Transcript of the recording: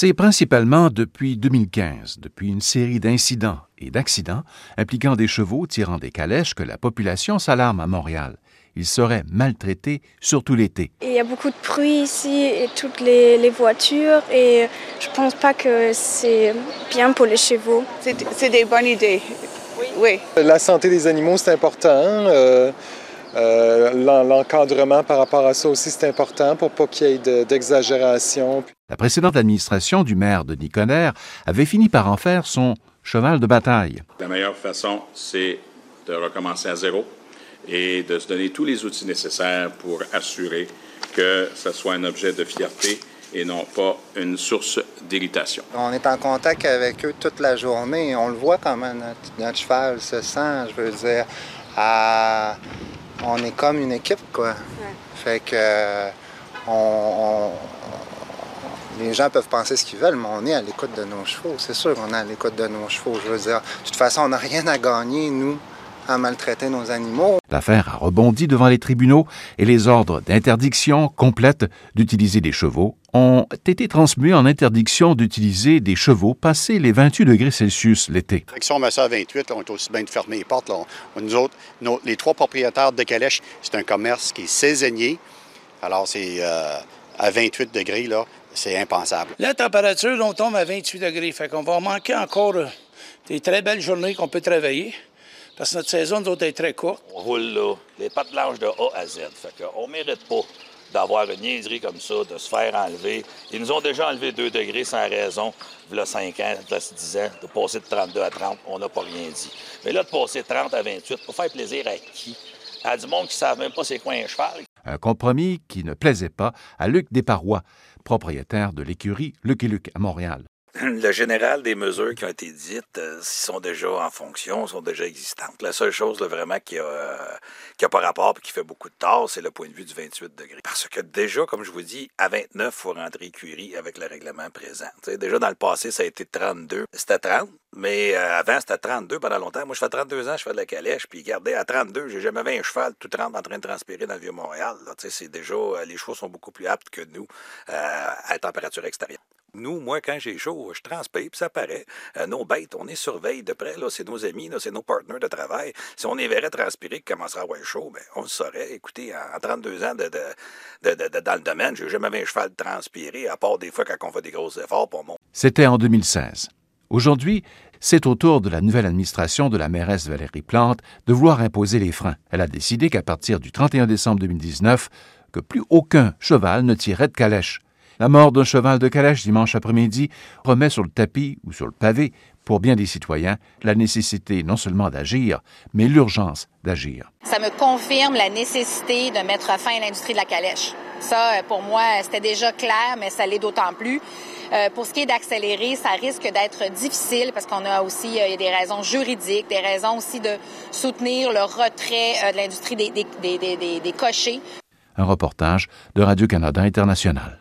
C'est principalement depuis 2015, depuis une série d'incidents et d'accidents impliquant des chevaux tirant des calèches que la population s'alarme à Montréal. Ils seraient maltraités, surtout l'été. Il y a beaucoup de bruit ici et toutes les, voitures et je pense pas que c'est bien pour les chevaux. C'est des bonnes idées. Oui. La santé des animaux, c'est important. Euh, euh, l'encadrement par rapport à ça aussi, c'est important pour pas qu'il y ait d'exagération. la précédente administration du maire de Niconer avait fini par en faire son cheval de bataille. La meilleure façon, c'est de recommencer à zéro et de se donner tous les outils nécessaires pour assurer que ce soit un objet de fierté et non pas une source d'irritation. On est en contact avec eux toute la journée. On le voit comment notre, cheval se sent, je veux dire. On est comme une équipe, quoi. Fait que les gens peuvent penser ce qu'ils veulent, mais on est à l'écoute de nos chevaux. C'est sûr qu'on est à l'écoute de nos chevaux. Je veux dire, de toute façon, on n'a rien à gagner, nous, à maltraiter nos animaux. L'affaire a rebondi devant les tribunaux et les ordres d'interdiction complète d'utiliser des chevaux ont été transmués en interdiction d'utiliser des chevaux passés les 28 degrés Celsius l'été. Si on met ça à 28, on est aussi bien de fermer les portes. Nous autres, les trois propriétaires de calèches, c'est un commerce qui est saisonnier. Alors, c'est euh, à 28 degrés, là, c'est impensable. La température, on tombe à 28 degrés. Fait qu'on va manquer encore euh, des très belles journées qu'on peut travailler. Parce que notre saison, nous est très courte. On roule là, les pattes blanches de A à Z. Fait qu'on ne mérite pas d'avoir une niaiserie comme ça, de se faire enlever. Ils nous ont déjà enlevé 2 degrés sans raison, il y a 5 ans, il y a 10 ans, de passer de 32 à 30, on n'a pas rien dit. Mais là, de passer de 30 à 28, pour faire plaisir à qui? À du monde qui ne savent même pas c'est quoi un cheval. Un compromis qui ne plaisait pas à Luc Desparois, propriétaire de l'écurie Luc et Luc à Montréal. le général des mesures qui ont été dites euh, sont déjà en fonction, sont déjà existantes. La seule chose vraiment qui a, euh, pas rapport et qui fait beaucoup de tort, c'est le point de vue du 28 degrés. Parce que déjà, comme je vous dis, à 29, il faut rentrer écurie avec le règlement présent. déjà, dans le passé, ça a été 32. C'était 30, mais euh, avant, c'était 32 pendant longtemps. Moi, je fais 32 ans, je fais de la calèche, puis regardez, à 32, j'ai jamais vu un cheval tout 30 en train de transpirer dans le Vieux-Montréal. C'est déjà, les chevaux sont beaucoup plus aptes que nous à température extérieure. Nous, moi, quand j'ai chaud, je transpire, puis ça paraît. Euh, nos bêtes, on est surveille de près, là, c'est nos amis, là, c'est nos partenaires de travail. Si on les verrait transpirer, qui commencerait à avoir chaud, ben, on le saurait. Écoutez, en, 32 ans de, dans le domaine, j'ai jamais vu un cheval transpirer, à part des fois quand on fait des gros efforts pour mon. C'était en 2016. Aujourd'hui, c'est au tour de la nouvelle administration de la mairesse Valérie Plante de vouloir imposer les freins. Elle a décidé qu'à partir du 31 décembre 2019, que plus aucun cheval ne tirait de calèche. La mort d'un cheval de calèche dimanche après-midi remet sur le tapis ou sur le pavé, pour bien des citoyens, la nécessité non seulement d'agir, mais l'urgence d'agir. Ça me confirme la nécessité de mettre fin à l'industrie de la calèche. Ça, pour moi, c'était déjà clair, mais ça l'est d'autant plus. Euh, pour ce qui est d'accélérer, ça risque d'être difficile parce qu'on a aussi euh, des raisons juridiques, des raisons aussi de soutenir le retrait euh, de l'industrie des, des, des, des, des cochers. Un reportage de Radio-Canada International.